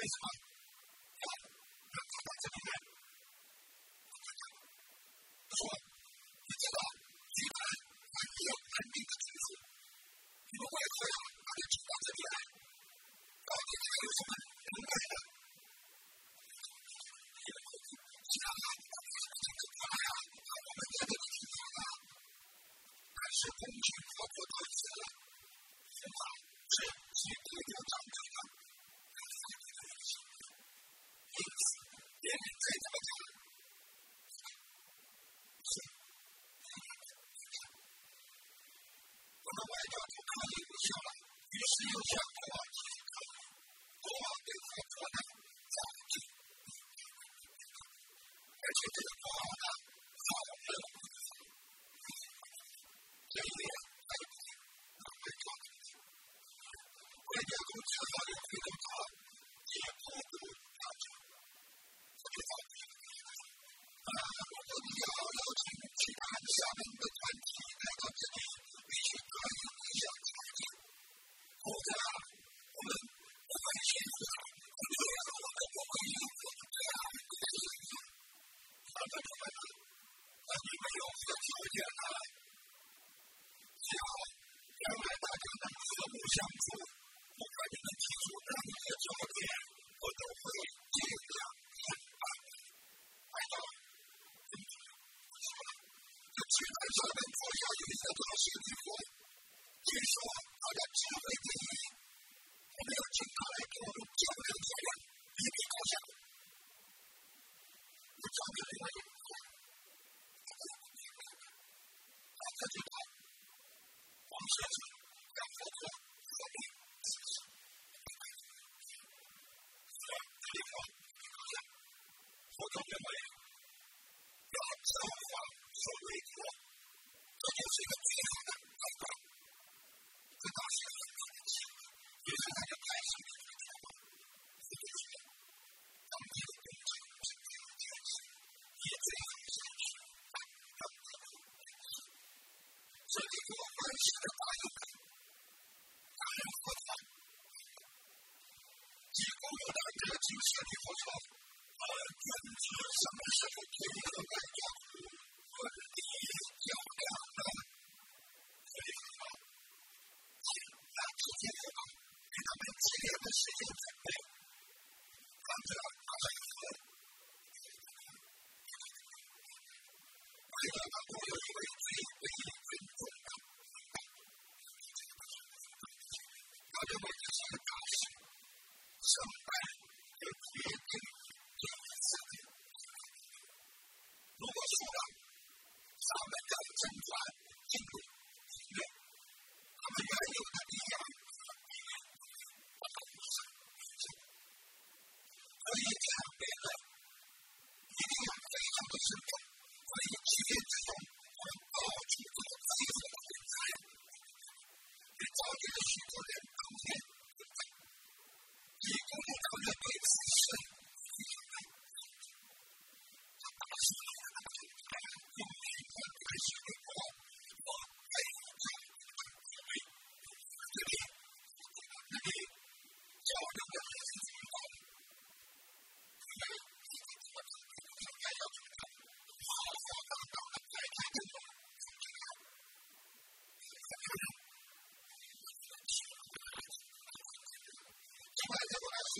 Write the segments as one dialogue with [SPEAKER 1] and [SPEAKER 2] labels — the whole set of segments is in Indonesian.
[SPEAKER 1] Facebook seal shall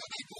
[SPEAKER 1] that I go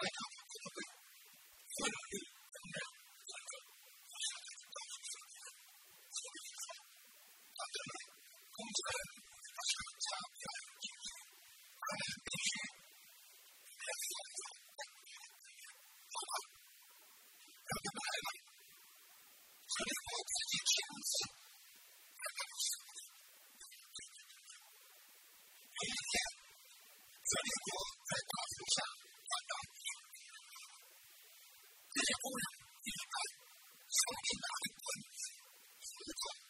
[SPEAKER 1] mereka hukum itu firman benar untuk kemudian delle ora in mare con frutto,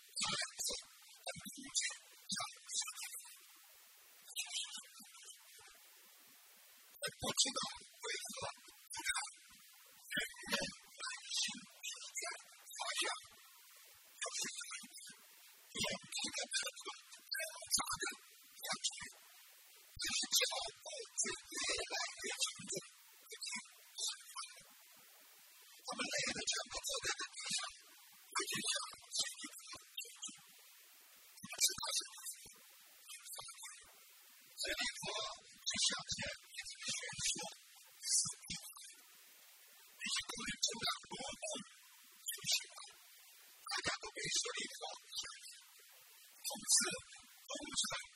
[SPEAKER 1] Thank you.